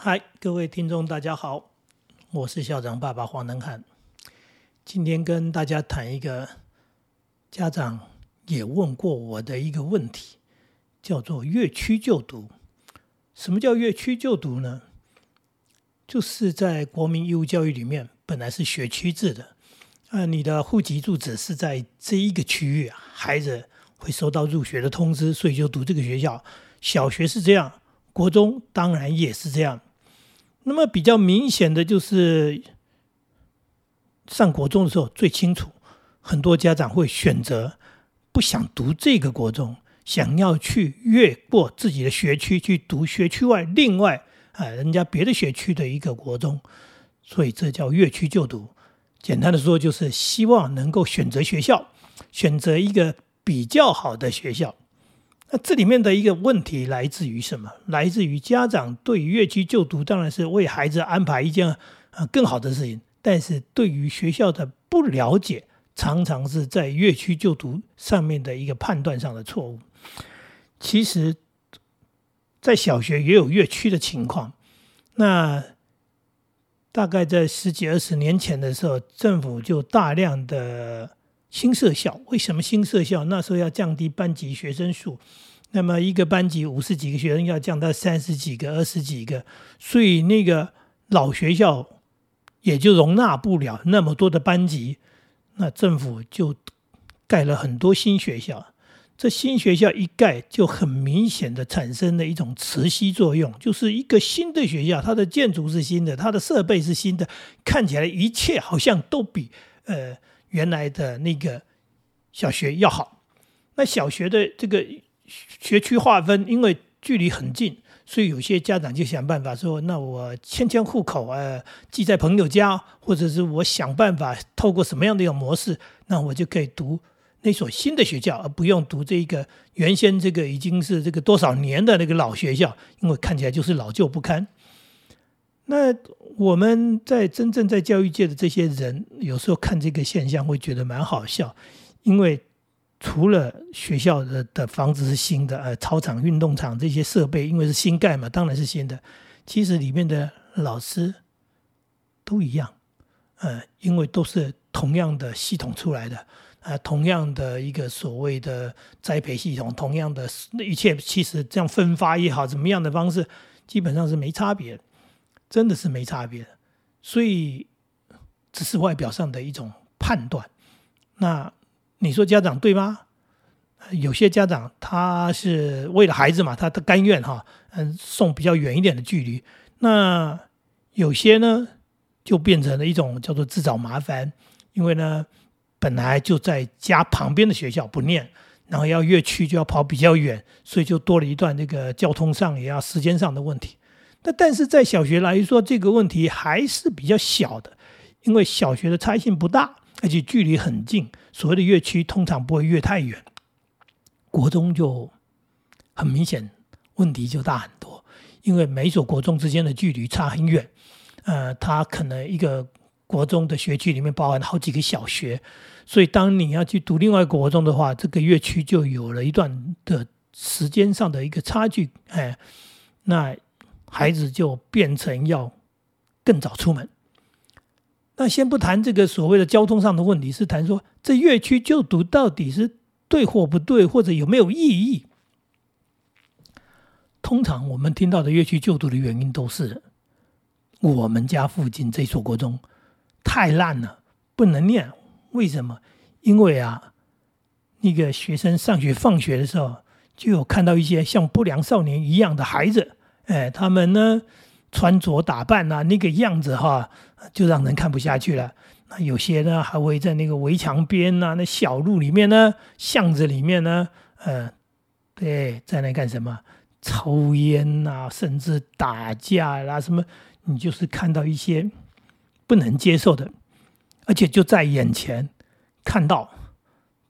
嗨，各位听众，大家好，我是校长爸爸黄能汉。今天跟大家谈一个家长也问过我的一个问题，叫做越区就读。什么叫越区就读呢？就是在国民义务教育里面，本来是学区制的，啊，你的户籍住址是在这一个区域，孩子会收到入学的通知，所以就读这个学校。小学是这样，国中当然也是这样。那么比较明显的就是上国中的时候最清楚，很多家长会选择不想读这个国中，想要去越过自己的学区去读学区外另外啊人家别的学区的一个国中，所以这叫越区就读。简单的说，就是希望能够选择学校，选择一个比较好的学校。那这里面的一个问题来自于什么？来自于家长对于越区就读当然是为孩子安排一件呃更好的事情，但是对于学校的不了解，常常是在越区就读上面的一个判断上的错误。其实，在小学也有越区的情况。那大概在十几二十年前的时候，政府就大量的。新设校为什么新设校？那时候要降低班级学生数，那么一个班级五十几个学生要降到三十几个、二十几个，所以那个老学校也就容纳不了那么多的班级。那政府就盖了很多新学校。这新学校一盖，就很明显的产生了一种磁吸作用，就是一个新的学校，它的建筑是新的，它的设备是新的，看起来一切好像都比呃。原来的那个小学要好，那小学的这个学区划分，因为距离很近，所以有些家长就想办法说：那我迁迁户口，呃，寄在朋友家，或者是我想办法透过什么样的一种模式，那我就可以读那所新的学校，而不用读这一个原先这个已经是这个多少年的那个老学校，因为看起来就是老旧不堪。那我们在真正在教育界的这些人，有时候看这个现象会觉得蛮好笑，因为除了学校的的房子是新的，呃，操场、运动场这些设备，因为是新盖嘛，当然是新的。其实里面的老师都一样，呃，因为都是同样的系统出来的，啊，同样的一个所谓的栽培系统，同样的一切，其实这样分发也好，怎么样的方式，基本上是没差别。真的是没差别，所以只是外表上的一种判断。那你说家长对吗？有些家长他是为了孩子嘛，他他甘愿哈，嗯，送比较远一点的距离。那有些呢，就变成了一种叫做自找麻烦，因为呢，本来就在家旁边的学校不念，然后要越区就要跑比较远，所以就多了一段那个交通上也要时间上的问题。那但是在小学来说，这个问题还是比较小的，因为小学的差异性不大，而且距离很近。所谓的越区通常不会越太远，国中就很明显问题就大很多，因为每所国中之间的距离差很远。呃，它可能一个国中的学区里面包含好几个小学，所以当你要去读另外国中的话，这个越区就有了一段的时间上的一个差距。哎，那。孩子就变成要更早出门。那先不谈这个所谓的交通上的问题，是谈说这乐区就读到底是对或不对，或者有没有意义？通常我们听到的乐区就读的原因都是我们家附近这所国中太烂了，不能念。为什么？因为啊，那个学生上学放学的时候，就有看到一些像不良少年一样的孩子。哎，他们呢穿着打扮呐，那个样子哈，就让人看不下去了。那有些呢还会在那个围墙边呐、那小路里面呢、巷子里面呢，呃，对，在那干什么？抽烟呐，甚至打架啦，什么？你就是看到一些不能接受的，而且就在眼前看到、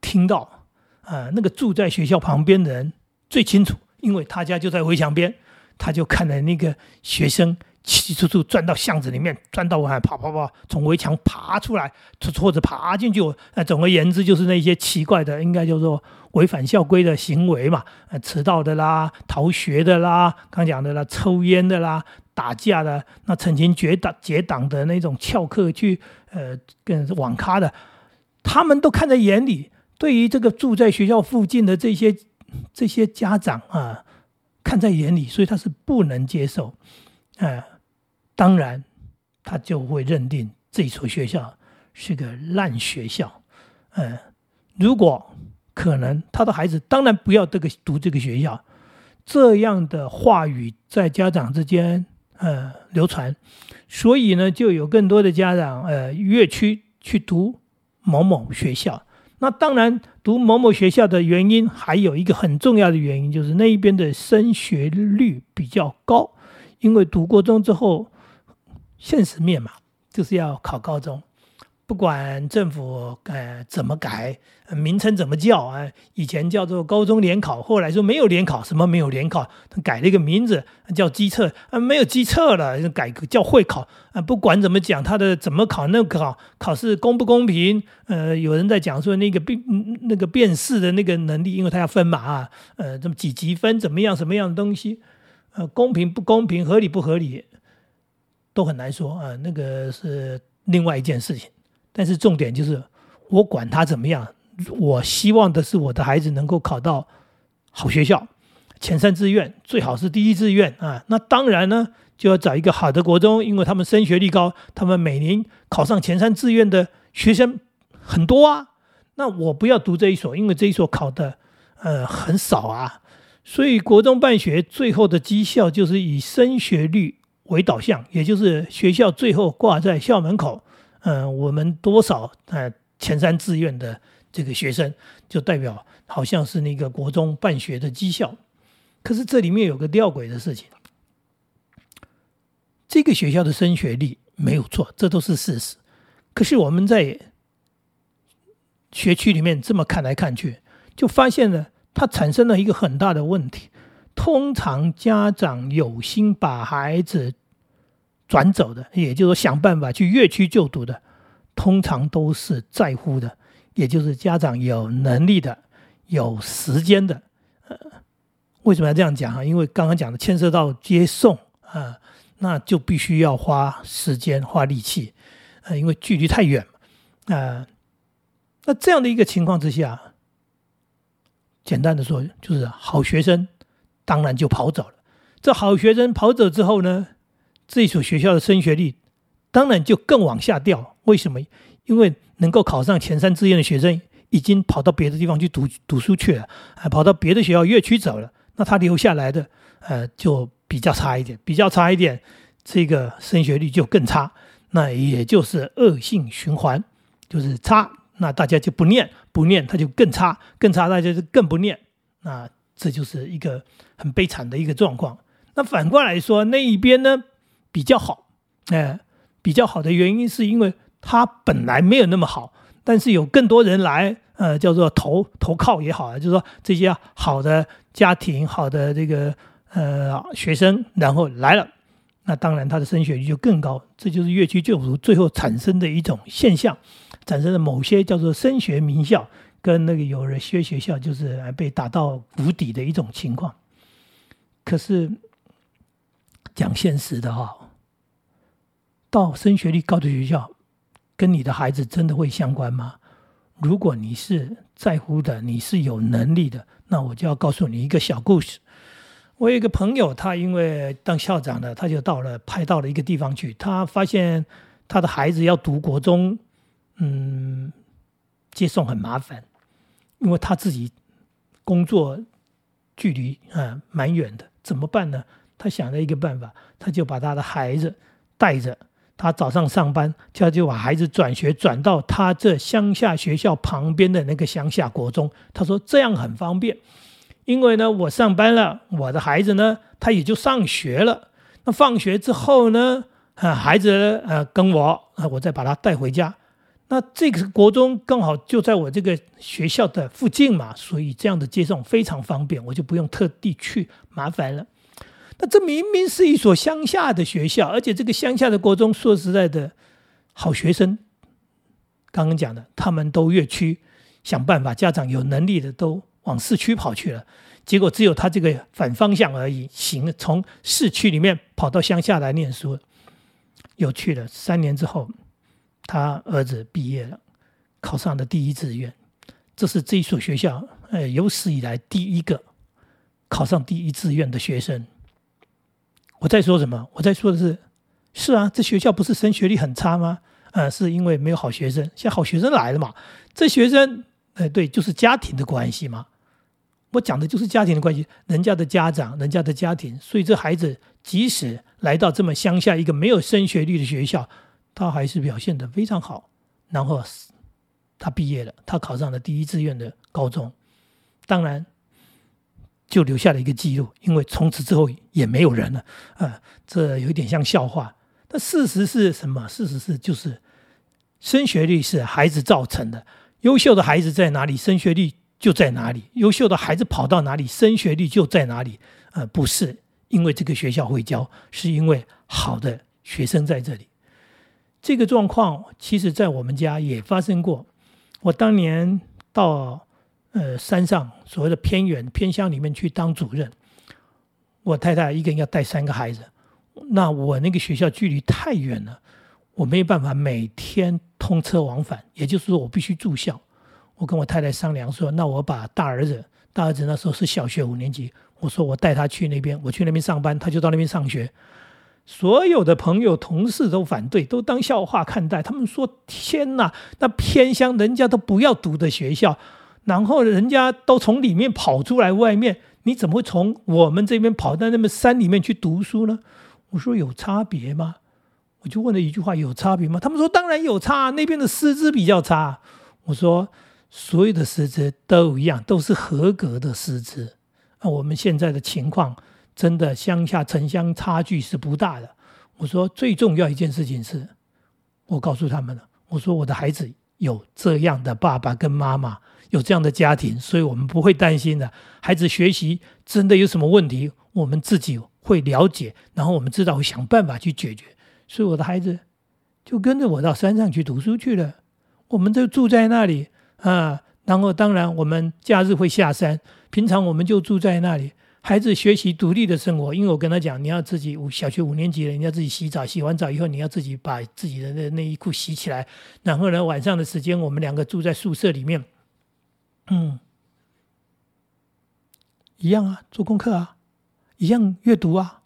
听到。啊，那个住在学校旁边的人最清楚，因为他家就在围墙边。他就看了那个学生起起出出钻到巷子里面，钻到外跑跑跑，从围墙爬出来，或者爬进去。呃总而言之，就是那些奇怪的，应该叫做违反校规的行为嘛。呃，迟到的啦，逃学的啦，刚讲的啦，抽烟的啦，打架的，那曾经结党结党的那种翘课去呃跟网咖的，他们都看在眼里。对于这个住在学校附近的这些这些家长啊，看在眼里，所以他是不能接受。啊，当然他就会认定这所学校是个烂学校。嗯，如果可能，他的孩子当然不要这个读这个学校。这样的话语在家长之间呃流传，所以呢，就有更多的家长呃越区去读某某学校。那当然，读某某学校的原因还有一个很重要的原因，就是那一边的升学率比较高。因为读国中之后，现实面嘛，就是要考高中。不管政府呃怎么改名称怎么叫啊，以前叫做高中联考，后来说没有联考，什么没有联考，改了一个名字叫机测啊，没有机测了，改叫会考啊。不管怎么讲，他的怎么考那个考考试公不公平？呃，有人在讲说那个辨那个辨识的那个能力，因为他要分嘛啊，呃，这么几级分怎么样什么样的东西，呃，公平不公平，合理不合理，都很难说啊。那个是另外一件事情。但是重点就是，我管他怎么样，我希望的是我的孩子能够考到好学校，前三志愿最好是第一志愿啊。那当然呢，就要找一个好的国中，因为他们升学率高，他们每年考上前三志愿的学生很多啊。那我不要读这一所，因为这一所考的呃很少啊。所以国中办学最后的绩效就是以升学率为导向，也就是学校最后挂在校门口。嗯，我们多少呃前三志愿的这个学生，就代表好像是那个国中办学的绩效。可是这里面有个吊诡的事情，这个学校的升学率没有错，这都是事实。可是我们在学区里面这么看来看去，就发现了它产生了一个很大的问题。通常家长有心把孩子。转走的，也就是说想办法去越区就读的，通常都是在乎的，也就是家长有能力的、有时间的。呃，为什么要这样讲啊？因为刚刚讲的牵涉到接送啊，那就必须要花时间、花力气，呃，因为距离太远嘛。啊，那这样的一个情况之下，简单的说，就是好学生当然就跑走了。这好学生跑走之后呢？这所学校的升学率当然就更往下掉。为什么？因为能够考上前三志愿的学生已经跑到别的地方去读读书去了，啊跑到别的学校越区走了。那他留下来的，呃，就比较差一点，比较差一点，这个升学率就更差。那也就是恶性循环，就是差，那大家就不念，不念他就更差，更差大家就更不念。那这就是一个很悲惨的一个状况。那反过来说，那一边呢？比较好，哎，比较好的原因是因为他本来没有那么好，但是有更多人来，呃，叫做投投靠也好啊，就是说这些好的家庭、好的这个呃学生，然后来了，那当然他的升学率就更高，这就是越区就读最后产生的一种现象，产生了某些叫做升学名校跟那个有人学学校就是被打到谷底的一种情况，可是。讲现实的哈，到升学率高的学校，跟你的孩子真的会相关吗？如果你是在乎的，你是有能力的，那我就要告诉你一个小故事。我有一个朋友，他因为当校长的，他就到了派到了一个地方去，他发现他的孩子要读国中，嗯，接送很麻烦，因为他自己工作距离啊蛮远的，怎么办呢？他想了一个办法，他就把他的孩子带着，他早上上班，他就把孩子转学转到他这乡下学校旁边的那个乡下国中。他说这样很方便，因为呢，我上班了，我的孩子呢，他也就上学了。那放学之后呢，啊，孩子呃跟我，啊，我再把他带回家。那这个国中刚好就在我这个学校的附近嘛，所以这样的接送非常方便，我就不用特地去麻烦了。那这明明是一所乡下的学校，而且这个乡下的国中，说实在的，好学生，刚刚讲的，他们都越区，想办法，家长有能力的都往市区跑去了。结果只有他这个反方向而已，行从市区里面跑到乡下来念书。有趣了，三年之后，他儿子毕业了，考上了第一志愿。这是这所学校，呃，有史以来第一个考上第一志愿的学生。我在说什么？我在说的是，是啊，这学校不是升学率很差吗？呃，是因为没有好学生，现在好学生来了嘛？这学生，哎，对，就是家庭的关系嘛。我讲的就是家庭的关系，人家的家长，人家的家庭，所以这孩子即使来到这么乡下一个没有升学率的学校，他还是表现的非常好。然后他毕业了，他考上了第一志愿的高中，当然就留下了一个记录，因为从此之后也没有人了啊，这有一点像笑话。但事实是什么？事实是就是升学率是孩子造成的，优秀的孩子在哪里，升学率。就在哪里，优秀的孩子跑到哪里，升学率就在哪里。呃，不是因为这个学校会教，是因为好的学生在这里。这个状况其实在我们家也发生过。我当年到呃山上所谓的偏远偏乡里面去当主任，我太太一个人要带三个孩子，那我那个学校距离太远了，我没有办法每天通车往返，也就是说我必须住校。我跟我太太商量说，那我把大儿子，大儿子那时候是小学五年级，我说我带他去那边，我去那边上班，他就到那边上学。所有的朋友同事都反对，都当笑话看待。他们说：“天哪，那偏乡人家都不要读的学校，然后人家都从里面跑出来外面，你怎么会从我们这边跑到那么山里面去读书呢？”我说：“有差别吗？”我就问了一句话：“有差别吗？”他们说：“当然有差，那边的师资比较差。”我说。所有的师资都一样，都是合格的师资。那我们现在的情况，真的乡下城乡差距是不大的。我说最重要一件事情是，我告诉他们了，我说我的孩子有这样的爸爸跟妈妈，有这样的家庭，所以我们不会担心的。孩子学习真的有什么问题，我们自己会了解，然后我们知道会想办法去解决。所以我的孩子就跟着我到山上去读书去了，我们就住在那里。啊，然后当然我们假日会下山，平常我们就住在那里。孩子学习独立的生活，因为我跟他讲，你要自己五小学五年级了，你要自己洗澡，洗完澡以后你要自己把自己的那内衣裤洗起来。然后呢，晚上的时间我们两个住在宿舍里面，嗯，一样啊，做功课啊，一样阅读啊。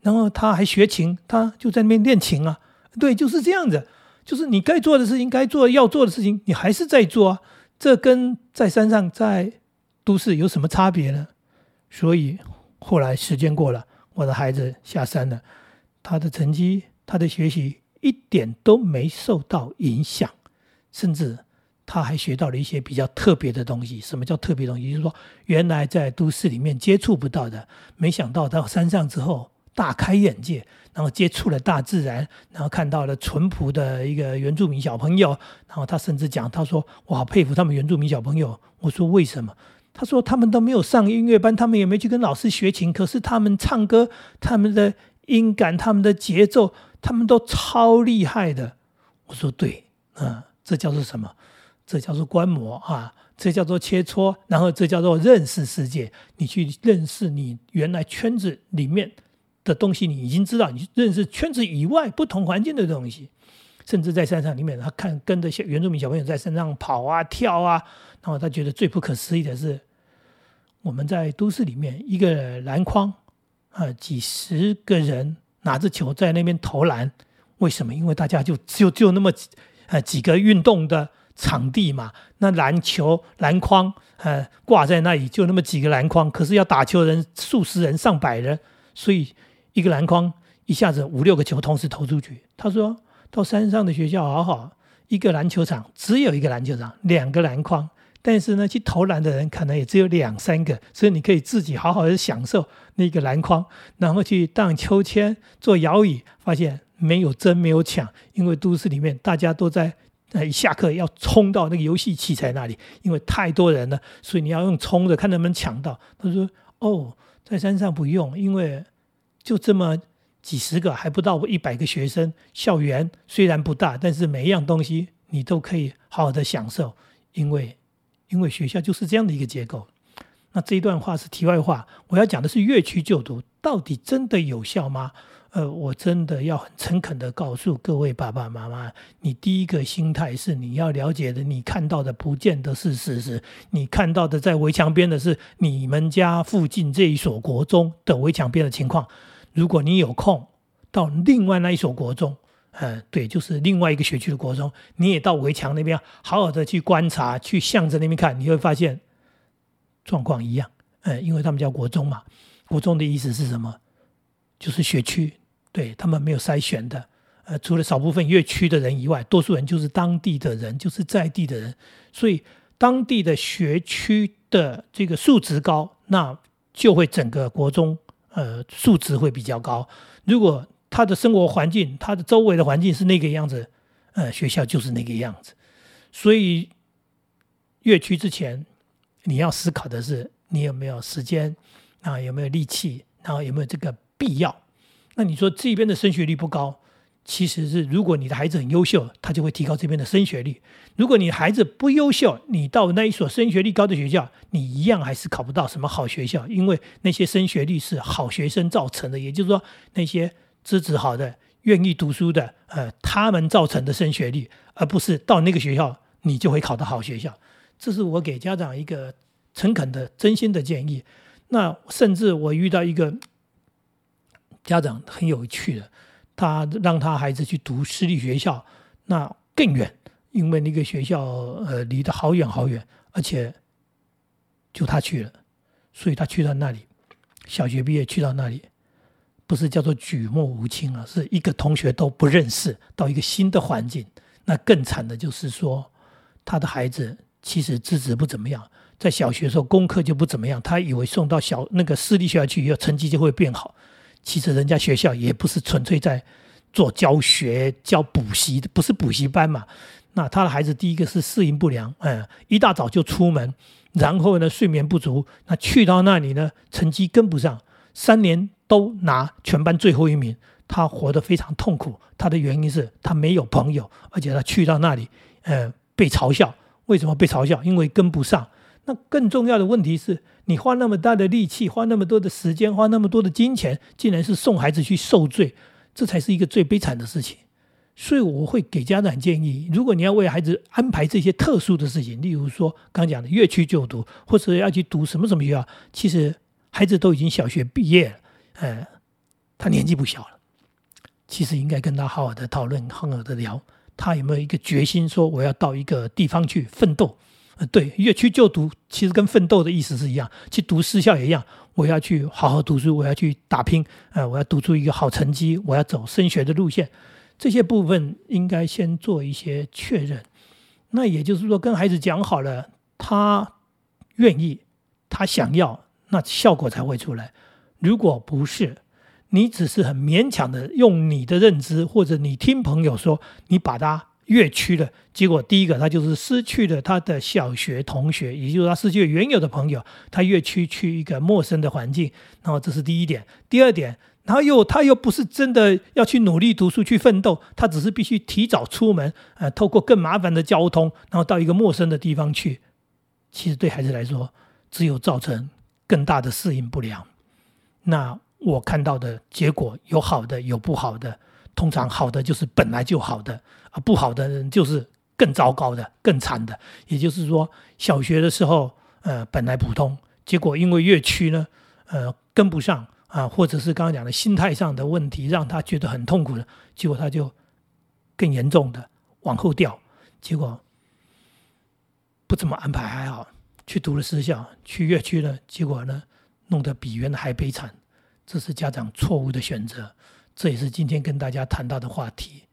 然后他还学琴，他就在那边练琴啊。对，就是这样子，就是你该做的事情，该做要做的事情，你还是在做啊。这跟在山上、在都市有什么差别呢？所以后来时间过了，我的孩子下山了，他的成绩、他的学习一点都没受到影响，甚至他还学到了一些比较特别的东西。什么叫特别东西？就是说，原来在都市里面接触不到的，没想到到山上之后。大开眼界，然后接触了大自然，然后看到了淳朴的一个原住民小朋友，然后他甚至讲，他说：“我好佩服他们原住民小朋友。”我说：“为什么？”他说：“他们都没有上音乐班，他们也没去跟老师学琴，可是他们唱歌，他们的音感，他们的节奏，他们都超厉害的。”我说：“对，嗯，这叫做什么？这叫做观摩啊，这叫做切磋，然后这叫做认识世界。你去认识你原来圈子里面。”的东西你已经知道，你认识圈子以外不同环境的东西，甚至在山上里面，他看跟着小原住民小朋友在山上跑啊跳啊，然后他觉得最不可思议的是，我们在都市里面一个篮筐啊，几十个人拿着球在那边投篮，为什么？因为大家就就就那么几呃几个运动的场地嘛，那篮球篮筐呃挂在那里就那么几个篮筐，可是要打球人数十人上百人，所以。一个篮筐一下子五六个球同时投出去。他说到山上的学校好好，一个篮球场只有一个篮球场，两个篮筐，但是呢，去投篮的人可能也只有两三个，所以你可以自己好好的享受那个篮筐，然后去荡秋千、做摇椅，发现没有争没有抢，因为都市里面大家都在呃一下课要冲到那个游戏器材那里，因为太多人了，所以你要用冲的，看能不能抢到。他说哦，在山上不用，因为。就这么几十个，还不到一百个学生。校园虽然不大，但是每一样东西你都可以好好的享受，因为因为学校就是这样的一个结构。那这一段话是题外话，我要讲的是越区就读到底真的有效吗？呃，我真的要很诚恳的告诉各位爸爸妈妈，你第一个心态是你要了解的，你看到的不见得是事实，你看到的在围墙边的是你们家附近这一所国中的围墙边的情况。如果你有空到另外那一所国中，呃，对，就是另外一个学区的国中，你也到围墙那边好好的去观察，去向着那边看，你会发现状况一样。呃，因为他们叫国中嘛，国中的意思是什么？就是学区，对他们没有筛选的，呃，除了少部分越区的人以外，多数人就是当地的人，就是在地的人，所以当地的学区的这个数值高，那就会整个国中呃数值会比较高。如果他的生活环境，他的周围的环境是那个样子，呃，学校就是那个样子。所以越区之前，你要思考的是，你有没有时间啊，有没有力气，然后有没有这个。必要，那你说这边的升学率不高，其实是如果你的孩子很优秀，他就会提高这边的升学率；如果你孩子不优秀，你到那一所升学率高的学校，你一样还是考不到什么好学校，因为那些升学率是好学生造成的，也就是说那些资质好的、愿意读书的，呃，他们造成的升学率，而不是到那个学校你就会考到好学校。这是我给家长一个诚恳的、真心的建议。那甚至我遇到一个。家长很有趣的，他让他孩子去读私立学校，那更远，因为那个学校呃离得好远好远，而且就他去了，所以他去到那里，小学毕业去到那里，不是叫做举目无亲啊，是一个同学都不认识，到一个新的环境，那更惨的就是说，他的孩子其实资质不怎么样，在小学时候功课就不怎么样，他以为送到小那个私立学校去以后成绩就会变好。其实人家学校也不是纯粹在做教学、教补习的，不是补习班嘛。那他的孩子第一个是适应不良，嗯，一大早就出门，然后呢睡眠不足，那去到那里呢成绩跟不上，三年都拿全班最后一名，他活得非常痛苦。他的原因是他没有朋友，而且他去到那里，呃，被嘲笑。为什么被嘲笑？因为跟不上。那更重要的问题是。你花那么大的力气，花那么多的时间，花那么多的金钱，竟然是送孩子去受罪，这才是一个最悲惨的事情。所以我会给家长建议：如果你要为孩子安排这些特殊的事情，例如说刚讲的越区就读，或者要去读什么什么学校，其实孩子都已经小学毕业了，呃，他年纪不小了，其实应该跟他好好的讨论，好好的聊，他有没有一个决心，说我要到一个地方去奋斗。呃，对，越去就读其实跟奋斗的意思是一样，去读私校也一样。我要去好好读书，我要去打拼，呃，我要读出一个好成绩，我要走升学的路线。这些部分应该先做一些确认。那也就是说，跟孩子讲好了，他愿意，他想要，那效果才会出来。如果不是，你只是很勉强的用你的认知，或者你听朋友说，你把他。越区了，结果第一个他就是失去了他的小学同学，也就是他失去了原有的朋友。他越区去一个陌生的环境，然后这是第一点。第二点，然后又他又不是真的要去努力读书去奋斗，他只是必须提早出门，呃，透过更麻烦的交通，然后到一个陌生的地方去。其实对孩子来说，只有造成更大的适应不良。那我看到的结果有好的，有不好的。通常好的就是本来就好的啊，不好的人就是更糟糕的、更惨的。也就是说，小学的时候，呃，本来普通，结果因为越区呢，呃，跟不上啊，或者是刚刚讲的心态上的问题，让他觉得很痛苦的，结果他就更严重的往后掉，结果不怎么安排还好，去读了私校，去越区了，结果呢，弄得比原来还悲惨，这是家长错误的选择。这也是今天跟大家谈到的话题，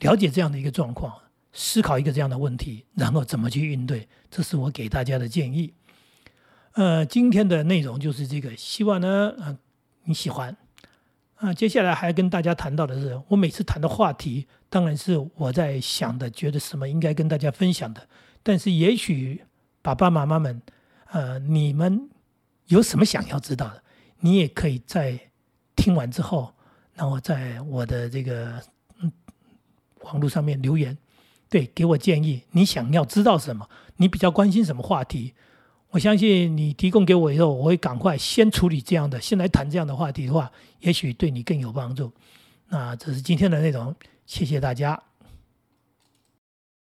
了解这样的一个状况，思考一个这样的问题，然后怎么去应对，这是我给大家的建议。呃，今天的内容就是这个，希望呢，呃，你喜欢。啊，接下来还要跟大家谈到的是，我每次谈的话题，当然是我在想的，觉得什么应该跟大家分享的。但是也许爸爸妈妈们，呃，你们有什么想要知道的，你也可以在听完之后。然后在我的这个嗯网络上面留言，对，给我建议。你想要知道什么？你比较关心什么话题？我相信你提供给我以后，我会赶快先处理这样的，先来谈这样的话题的话，也许对你更有帮助。那这是今天的内容，谢谢大家。